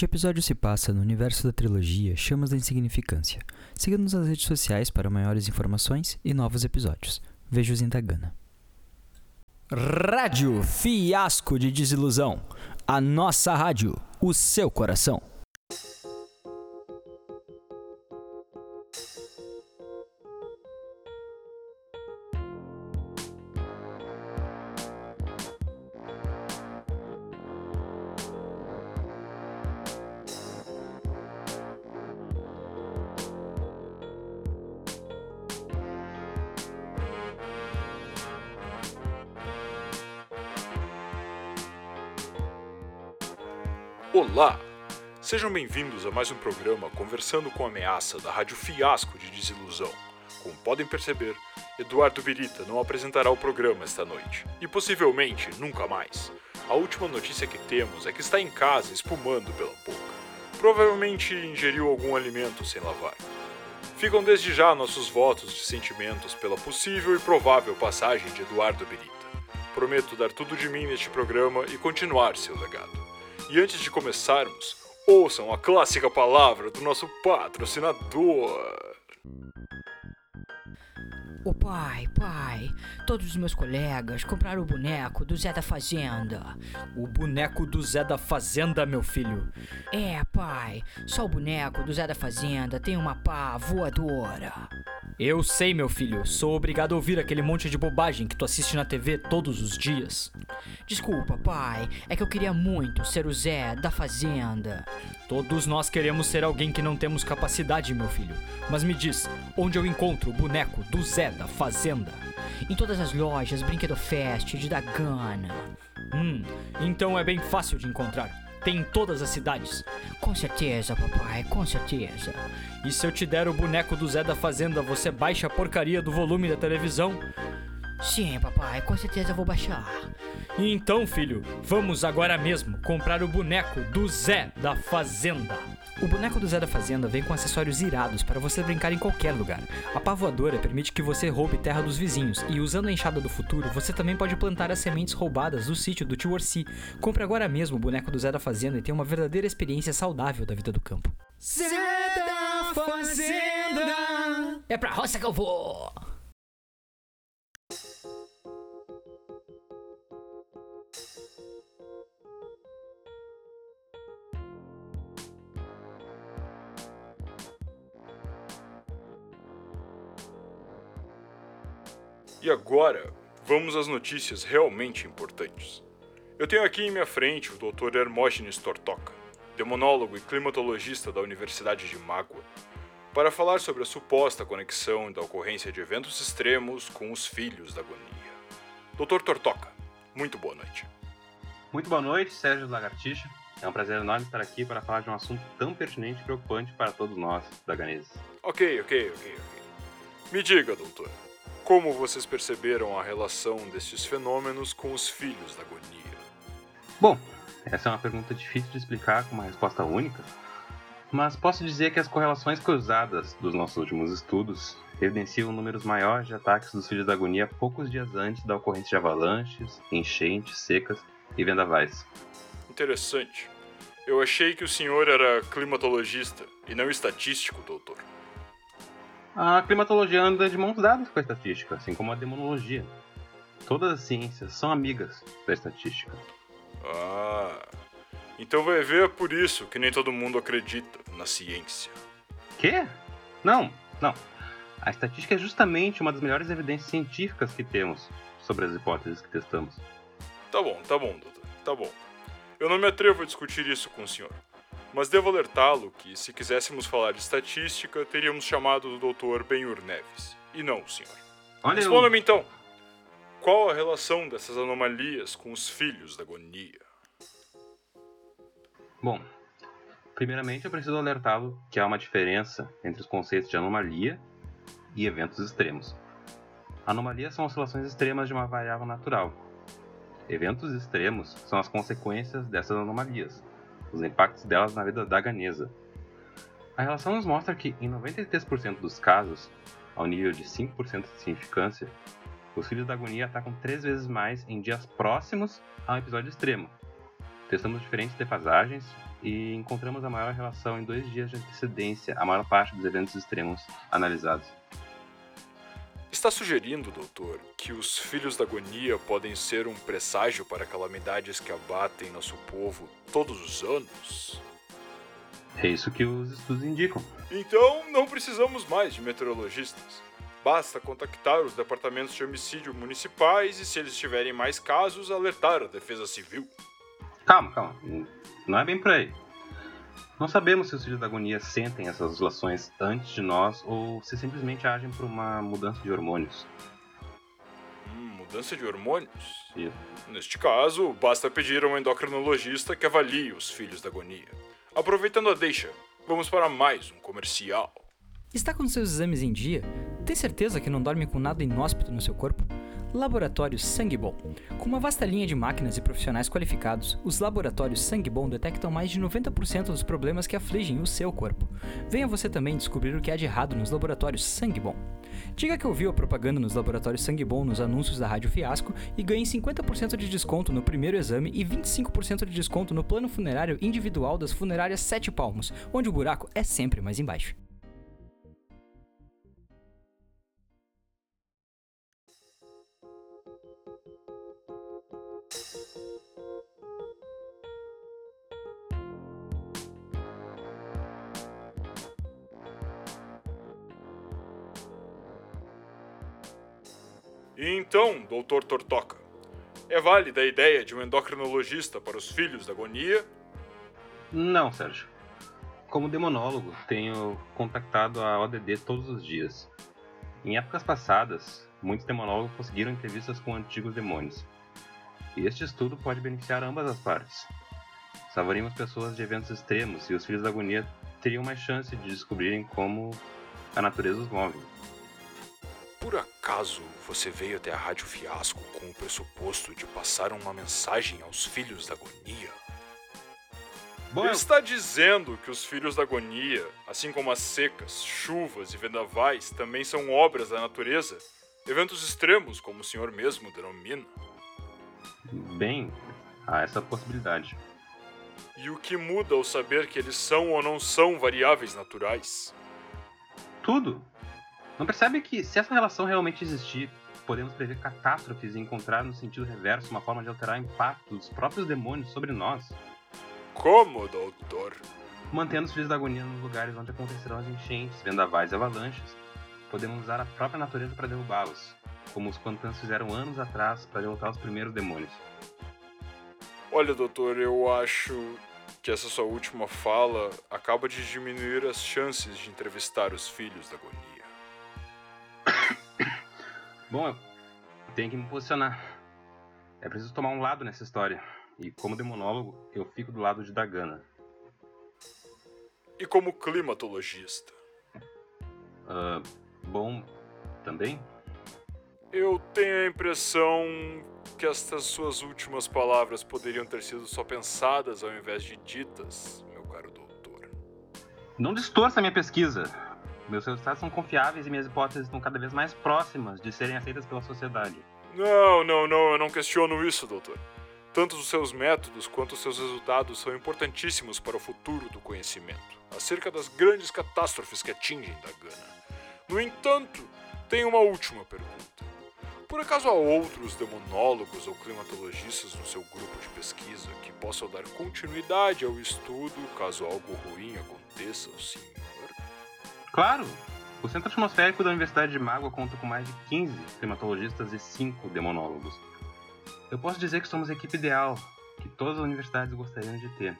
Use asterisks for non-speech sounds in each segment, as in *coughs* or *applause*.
Este episódio se passa no universo da trilogia Chamas da Insignificância. Siga-nos nas redes sociais para maiores informações e novos episódios. Veja-os em Tagana. Rádio Fiasco de Desilusão. A nossa rádio, o seu coração. Olá! Sejam bem-vindos a mais um programa Conversando com a Ameaça da Rádio Fiasco de Desilusão. Como podem perceber, Eduardo Birita não apresentará o programa esta noite e possivelmente nunca mais. A última notícia que temos é que está em casa espumando pela boca. Provavelmente ingeriu algum alimento sem lavar. Ficam desde já nossos votos de sentimentos pela possível e provável passagem de Eduardo Birita. Prometo dar tudo de mim neste programa e continuar seu legado. E antes de começarmos, ouçam a clássica palavra do nosso patrocinador. Ô pai, pai, todos os meus colegas compraram o boneco do Zé da Fazenda. O boneco do Zé da Fazenda, meu filho. É, pai, só o boneco do Zé da Fazenda tem uma pá voadora. Eu sei, meu filho, sou obrigado a ouvir aquele monte de bobagem que tu assiste na TV todos os dias. Desculpa, pai, é que eu queria muito ser o Zé da Fazenda. Todos nós queremos ser alguém que não temos capacidade, meu filho. Mas me diz, onde eu encontro o boneco do Zé da Fazenda? Em todas as lojas Brinquedo Fest de Dagana. Hum, então é bem fácil de encontrar. Tem em todas as cidades. Com certeza, papai, com certeza. E se eu te der o boneco do Zé da Fazenda, você baixa a porcaria do volume da televisão? Sim, papai, com certeza eu vou baixar. Então, filho, vamos agora mesmo comprar o boneco do Zé da Fazenda. O boneco do Zé da Fazenda vem com acessórios irados para você brincar em qualquer lugar. A pá voadora permite que você roube terra dos vizinhos e usando a enxada do futuro, você também pode plantar as sementes roubadas do sítio do tio Orsi. Compre agora mesmo o boneco do Zé da Fazenda e tenha uma verdadeira experiência saudável da vida do campo. Zé da Fazenda! É pra roça que eu vou! E agora, vamos às notícias realmente importantes. Eu tenho aqui em minha frente o Dr. Hermógenes Tortoca, demonólogo e climatologista da Universidade de Mágua, para falar sobre a suposta conexão da ocorrência de eventos extremos com os filhos da agonia. Dr. Tortoca, muito boa noite. Muito boa noite, Sérgio Lagartixa. É um prazer enorme estar aqui para falar de um assunto tão pertinente e preocupante para todos nós, daganeses. Ok, ok, ok, ok. Me diga, doutor, como vocês perceberam a relação destes fenômenos com os filhos da agonia? Bom, essa é uma pergunta difícil de explicar com uma resposta única, mas posso dizer que as correlações cruzadas dos nossos últimos estudos evidenciam números maiores de ataques dos filhos da agonia poucos dias antes da ocorrência de avalanches, enchentes, secas e vendavais. Interessante. Eu achei que o senhor era climatologista e não estatístico, doutor. A climatologia anda de mãos dadas com a estatística, assim como a demonologia. Todas as ciências são amigas da estatística. Ah, então vai ver é por isso que nem todo mundo acredita na ciência. Quê? Não, não. A estatística é justamente uma das melhores evidências científicas que temos sobre as hipóteses que testamos. Tá bom, tá bom, doutor, tá bom. Eu não me atrevo a discutir isso com o senhor. Mas devo alertá-lo que, se quiséssemos falar de estatística, teríamos chamado o Dr. Benhur Neves, e não o senhor. Responda-me então. Qual a relação dessas anomalias com os filhos da agonia? Bom, primeiramente eu preciso alertá-lo que há uma diferença entre os conceitos de anomalia e eventos extremos. Anomalias são oscilações extremas de uma variável natural. Eventos extremos são as consequências dessas anomalias, os impactos delas na vida da ganesa. A relação nos mostra que, em 93% dos casos, ao nível de 5% de significância, os filhos da agonia atacam três vezes mais em dias próximos a um episódio extremo. Testamos diferentes defasagens e encontramos a maior relação em dois dias de antecedência a maior parte dos eventos extremos analisados. Está sugerindo, doutor, que os filhos da agonia podem ser um presságio para calamidades que abatem nosso povo todos os anos? É isso que os estudos indicam. Então não precisamos mais de meteorologistas. Basta contactar os departamentos de homicídio municipais e, se eles tiverem mais casos, alertar a Defesa Civil. Calma, calma. Não é bem por aí. Não sabemos se os filhos da agonia sentem essas oscilações antes de nós ou se simplesmente agem por uma mudança de hormônios. Hum, mudança de hormônios? Isso. Neste caso, basta pedir a um endocrinologista que avalie os filhos da agonia. Aproveitando a deixa, vamos para mais um comercial. Está com seus exames em dia? Tem certeza que não dorme com nada inóspito no seu corpo? Laboratório Sangue Bom. Com uma vasta linha de máquinas e profissionais qualificados, os laboratórios Sangue Bom detectam mais de 90% dos problemas que afligem o seu corpo. Venha você também descobrir o que há de errado nos laboratórios Sangue Bom. Diga que ouviu a propaganda nos laboratórios Sangue Bom nos anúncios da Rádio Fiasco e ganhe 50% de desconto no primeiro exame e 25% de desconto no plano funerário individual das funerárias Sete Palmos, onde o buraco é sempre mais embaixo. Então, doutor Tortoca, é válida a ideia de um endocrinologista para os filhos da agonia? Não, Sérgio. Como demonólogo, tenho contactado a ODD todos os dias. Em épocas passadas, muitos demonólogos conseguiram entrevistas com antigos demônios. E este estudo pode beneficiar ambas as partes. Salvaríamos pessoas de eventos extremos e os filhos da agonia teriam mais chance de descobrirem como a natureza os move. Por acaso você veio até a Rádio Fiasco com o pressuposto de passar uma mensagem aos filhos da agonia? Bom, Ele está dizendo que os filhos da agonia, assim como as secas, chuvas e vendavais, também são obras da natureza? Eventos extremos, como o senhor mesmo denomina? bem, há essa possibilidade. E o que muda ao saber que eles são ou não são variáveis naturais? Tudo! Não percebe que, se essa relação realmente existir, podemos prever catástrofes e encontrar no sentido reverso uma forma de alterar o impacto dos próprios demônios sobre nós, Como, doutor? mantendo os filhos da agonia nos lugares onde acontecerão as enchentes, vendavais e avalanches. Podemos usar a própria natureza para derrubá-los, como os Quantans fizeram anos atrás para derrotar os primeiros demônios. Olha, doutor, eu acho que essa sua última fala acaba de diminuir as chances de entrevistar os filhos da agonia. Bom, eu tenho que me posicionar. É preciso tomar um lado nessa história. E como demonólogo, eu fico do lado de Dagana. E como climatologista? Ah, bom, também? Eu tenho a impressão que estas suas últimas palavras poderiam ter sido só pensadas ao invés de ditas, meu caro doutor. Não distorça minha pesquisa. Meus resultados são confiáveis e minhas hipóteses estão cada vez mais próximas de serem aceitas pela sociedade. Não, não, não, eu não questiono isso, doutor. Tanto os seus métodos quanto os seus resultados são importantíssimos para o futuro do conhecimento, acerca das grandes catástrofes que atingem Dagana. No entanto, tenho uma última pergunta. Por acaso há outros demonólogos ou climatologistas no seu grupo de pesquisa que possam dar continuidade ao estudo caso algo ruim aconteça ao senhor? Claro! O Centro Atmosférico da Universidade de Mágua conta com mais de 15 climatologistas e 5 demonólogos. Eu posso dizer que somos a equipe ideal, que todas as universidades gostariam de ter.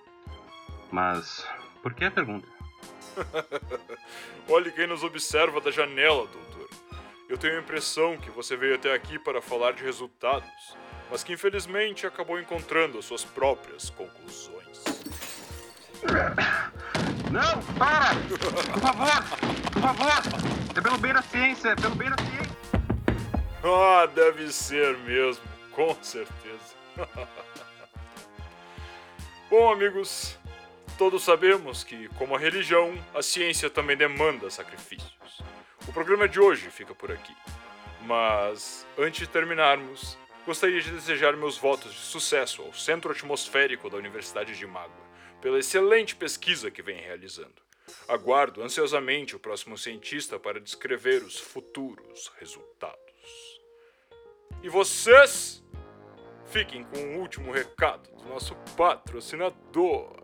Mas, por que a pergunta? *laughs* Olhe quem nos observa da janela, doutor. Eu tenho a impressão que você veio até aqui para falar de resultados, mas que infelizmente acabou encontrando as suas próprias conclusões. *coughs* Não, para! Por favor! Por favor! É pelo bem da ciência, é pelo bem da ciência! Ah, deve ser mesmo, com certeza. *laughs* Bom, amigos, todos sabemos que, como a religião, a ciência também demanda sacrifícios. O programa de hoje fica por aqui. Mas, antes de terminarmos, gostaria de desejar meus votos de sucesso ao Centro Atmosférico da Universidade de Mágua, pela excelente pesquisa que vem realizando. Aguardo ansiosamente o próximo cientista para descrever os futuros resultados. E vocês fiquem com o último recado do nosso patrocinador.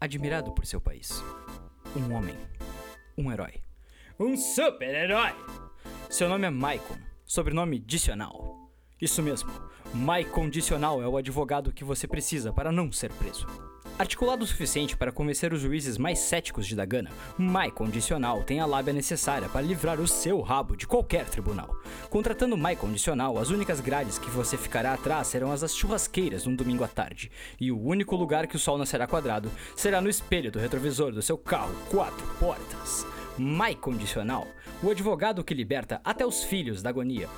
Admirado por seu país. Um homem. Um herói. Um super-herói! Seu nome é Maicon, sobrenome Dicional. Isso mesmo, Maicon Dicional é o advogado que você precisa para não ser preso. Articulado o suficiente para convencer os juízes mais céticos de Dagana, Maicon Dicional tem a lábia necessária para livrar o seu rabo de qualquer tribunal. Contratando Maicon Dicional, as únicas grades que você ficará atrás serão as das churrasqueiras num domingo à tarde, e o único lugar que o sol nascerá quadrado será no espelho do retrovisor do seu carro quatro portas. Mai Condicional, o advogado que liberta até os filhos da agonia,